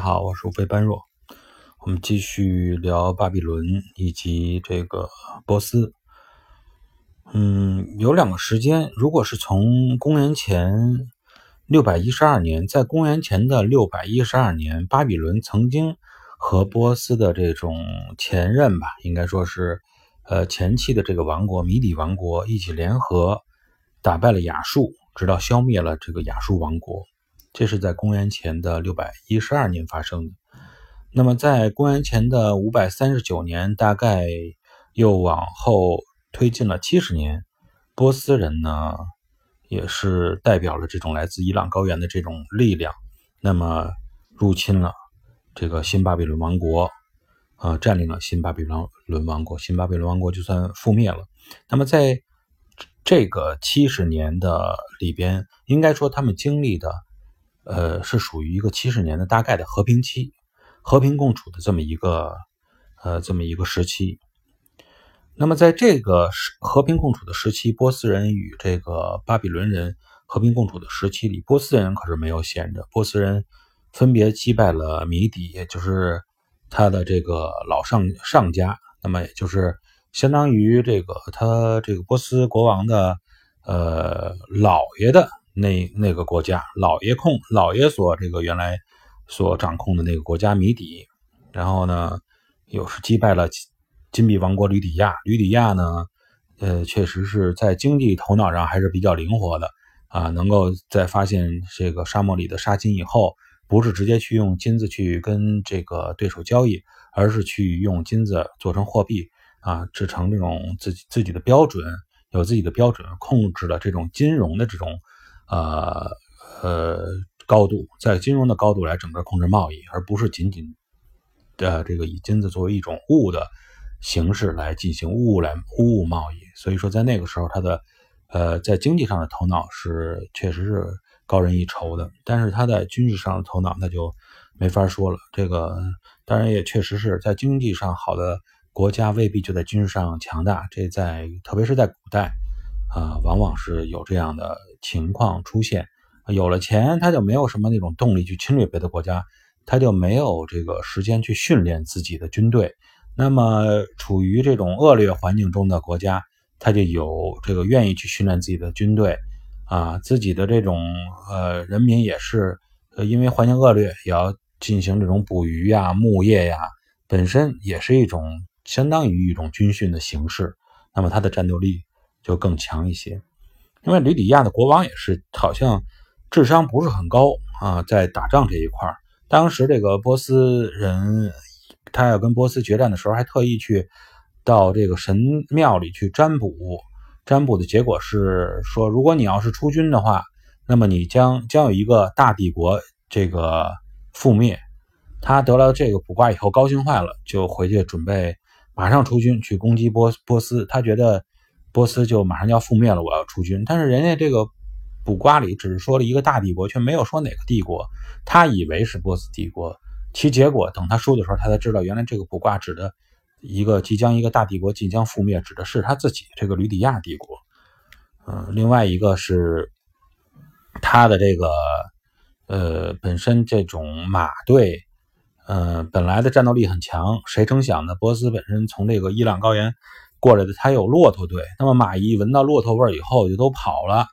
好，我是乌飞般若。我们继续聊巴比伦以及这个波斯。嗯，有两个时间，如果是从公元前六百一十二年，在公元前的六百一十二年，巴比伦曾经和波斯的这种前任吧，应该说是呃前期的这个王国米底王国一起联合打败了亚述，直到消灭了这个亚述王国。这是在公元前的六百一十二年发生的。那么，在公元前的五百三十九年，大概又往后推进了七十年，波斯人呢，也是代表了这种来自伊朗高原的这种力量，那么入侵了这个新巴比伦王国，呃，占领了新巴比伦王国，新巴比伦王国就算覆灭了。那么，在这个七十年的里边，应该说他们经历的。呃，是属于一个七十年的大概的和平期，和平共处的这么一个呃这么一个时期。那么在这个和平共处的时期，波斯人与这个巴比伦人和平共处的时期里，波斯人可是没有闲着。波斯人分别击败了米底，也就是他的这个老上上家，那么也就是相当于这个他这个波斯国王的呃老爷的。那那个国家老爷控老爷所这个原来所掌控的那个国家谜底，然后呢又是击败了金币王国吕底亚。吕底亚呢，呃，确实是在经济头脑上还是比较灵活的啊，能够在发现这个沙漠里的沙金以后，不是直接去用金子去跟这个对手交易，而是去用金子做成货币啊，制成这种自己自己的标准，有自己的标准，控制了这种金融的这种。呃呃，高度在金融的高度来整个控制贸易，而不是仅仅的这个以金子作为一种物的形式来进行物来物贸易。所以说，在那个时候，他的呃在经济上的头脑是确实是高人一筹的，但是他在军事上的头脑那就没法说了。这个当然也确实是在经济上好的国家未必就在军事上强大，这在特别是在古代啊，往往是有这样的。情况出现，有了钱，他就没有什么那种动力去侵略别的国家，他就没有这个时间去训练自己的军队。那么，处于这种恶劣环境中的国家，他就有这个愿意去训练自己的军队啊，自己的这种呃人民也是，呃，因为环境恶劣，也要进行这种捕鱼呀、牧业呀，本身也是一种相当于一种军训的形式。那么，他的战斗力就更强一些。因为吕底亚的国王也是好像智商不是很高啊，在打仗这一块儿，当时这个波斯人他要跟波斯决战的时候，还特意去到这个神庙里去占卜，占卜的结果是说，如果你要是出军的话，那么你将将有一个大帝国这个覆灭。他得了这个卜卦以后，高兴坏了，就回去准备马上出军去攻击波波斯，他觉得。波斯就马上就要覆灭了，我要出军。但是人家这个卜卦里只是说了一个大帝国，却没有说哪个帝国。他以为是波斯帝国，其结果等他输的时候，他才知道原来这个卜卦指的一个即将一个大帝国即将覆灭，指的是他自己这个吕底亚帝国。嗯，另外一个是他的这个呃本身这种马队，呃本来的战斗力很强，谁成想呢？波斯本身从这个伊朗高原。过来的他有骆驼队，那么马一闻到骆驼味以后就都跑了，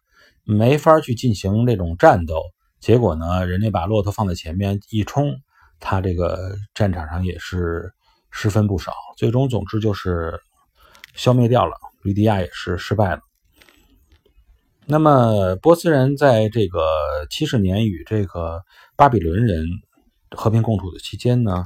没法去进行这种战斗。结果呢，人家把骆驼放在前面一冲，他这个战场上也是失分不少。最终，总之就是消灭掉了。吕底亚也是失败了。那么波斯人在这个七十年与这个巴比伦人和平共处的期间呢，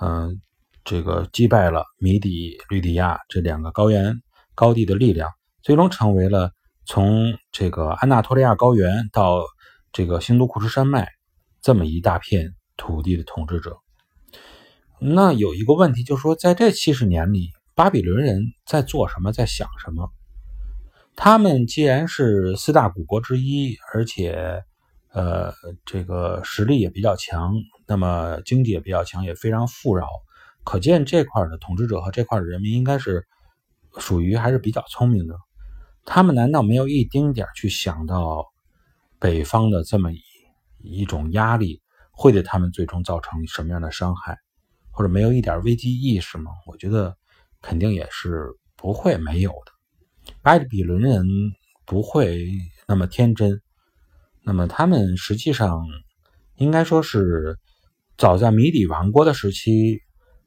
嗯。这个击败了米底、吕底亚这两个高原高地的力量，最终成为了从这个安纳托利亚高原到这个新都库什山脉这么一大片土地的统治者。那有一个问题，就是说，在这七十年里，巴比伦人在做什么，在想什么？他们既然是四大古国之一，而且呃，这个实力也比较强，那么经济也比较强，也非常富饶。可见这块的统治者和这块的人民应该是属于还是比较聪明的。他们难道没有一丁点去想到北方的这么一一种压力，会对他们最终造成什么样的伤害，或者没有一点危机意识吗？我觉得肯定也是不会没有的。巴比伦人不会那么天真，那么他们实际上应该说是早在米底王国的时期，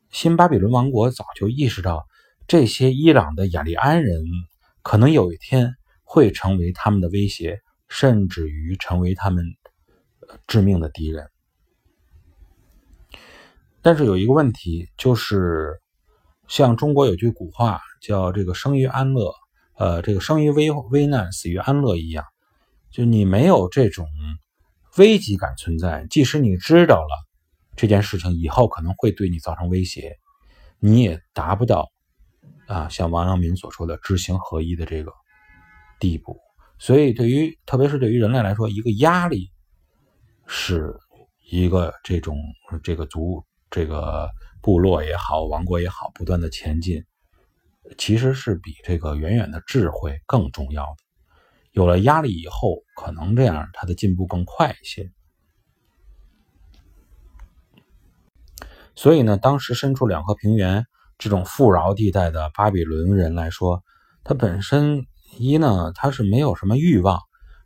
新巴比伦王国早就意识到这些伊朗的雅利安人可能有一天会成为他们的威胁，甚至于成为他们致命的敌人。但是有一个问题，就是像中国有句古话叫“这个生于安乐，呃，这个生于危危难，死于安乐”一样，就你没有这种危机感存在，即使你知道了这件事情以后可能会对你造成威胁，你也达不到啊像王阳明所说的知行合一的这个地步。所以，对于特别是对于人类来说，一个压力是一个这种这个族。这个部落也好，王国也好，不断的前进，其实是比这个远远的智慧更重要的。有了压力以后，可能这样他的进步更快一些。所以呢，当时身处两河平原这种富饶地带的巴比伦人来说，他本身一呢，他是没有什么欲望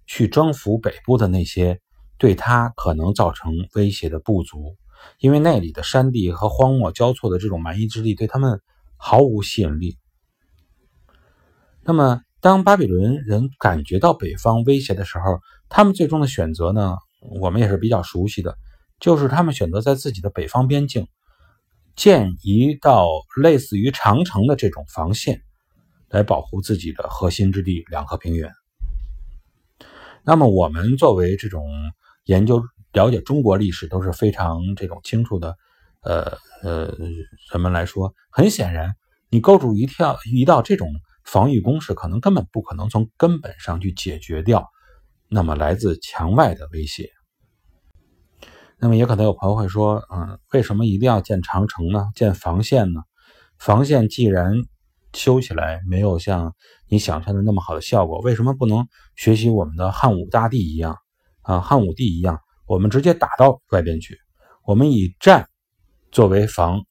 去征服北部的那些对他可能造成威胁的部族。因为那里的山地和荒漠交错的这种蛮夷之地对他们毫无吸引力。那么，当巴比伦人感觉到北方威胁的时候，他们最终的选择呢？我们也是比较熟悉的，就是他们选择在自己的北方边境建一道类似于长城的这种防线，来保护自己的核心之地两河平原。那么，我们作为这种研究。了解中国历史都是非常这种清楚的，呃呃，人们来说，很显然，你构筑一条一道这种防御工事，可能根本不可能从根本上去解决掉那么来自墙外的威胁。那么也可能有朋友会说，嗯，为什么一定要建长城呢？建防线呢？防线既然修起来没有像你想象的那么好的效果，为什么不能学习我们的汉武大帝一样啊，汉武帝一样？我们直接打到外边去，我们以战作为防，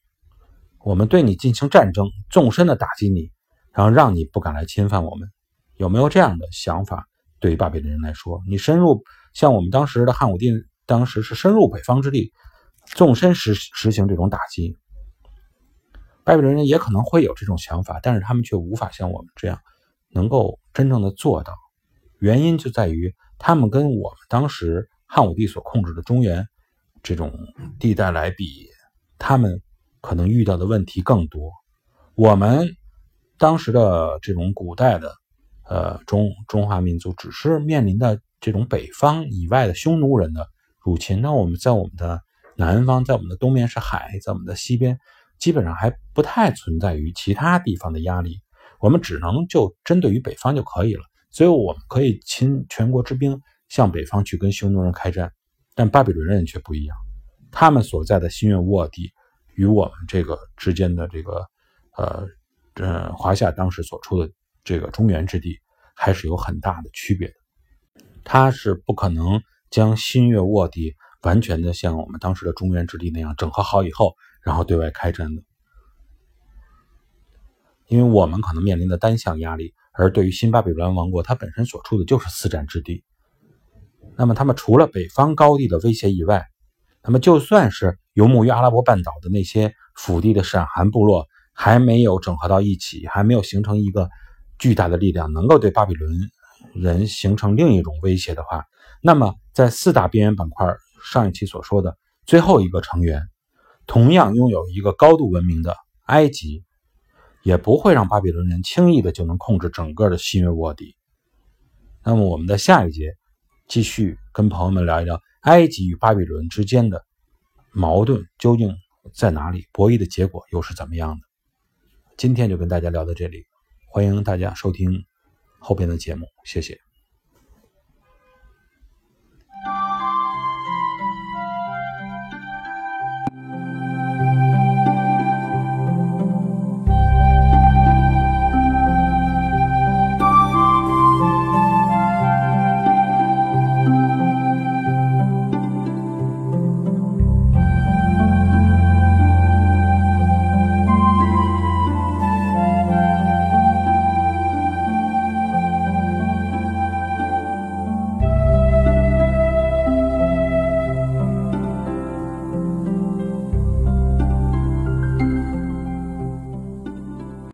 我们对你进行战争，纵深的打击你，然后让你不敢来侵犯我们，有没有这样的想法？对于巴比伦人来说，你深入像我们当时的汉武帝，当时是深入北方之地，纵深实实行这种打击，巴比伦人也可能会有这种想法，但是他们却无法像我们这样能够真正的做到，原因就在于他们跟我们当时。汉武帝所控制的中原这种地带来比，他们可能遇到的问题更多。我们当时的这种古代的呃中中华民族，只是面临的这种北方以外的匈奴人的入侵。那我们在我们的南方，在我们的东面是海，在我们的西边基本上还不太存在于其他地方的压力。我们只能就针对于北方就可以了。所以我们可以倾全国之兵。向北方去跟匈奴人开战，但巴比伦人却不一样，他们所在的新月沃地与我们这个之间的这个，呃，呃，华夏当时所处的这个中原之地还是有很大的区别的。他是不可能将新月沃地完全的像我们当时的中原之地那样整合好以后，然后对外开战的，因为我们可能面临的单向压力，而对于新巴比伦王国，它本身所处的就是四战之地。那么，他们除了北方高地的威胁以外，那么就算是游牧于阿拉伯半岛的那些腹地的闪寒部落还没有整合到一起，还没有形成一个巨大的力量，能够对巴比伦人形成另一种威胁的话，那么在四大边缘板块上一期所说的最后一个成员，同样拥有一个高度文明的埃及，也不会让巴比伦人轻易的就能控制整个的新月沃地。那么，我们在下一节。继续跟朋友们聊一聊埃及与巴比伦之间的矛盾究竟在哪里，博弈的结果又是怎么样的？今天就跟大家聊到这里，欢迎大家收听后边的节目，谢谢。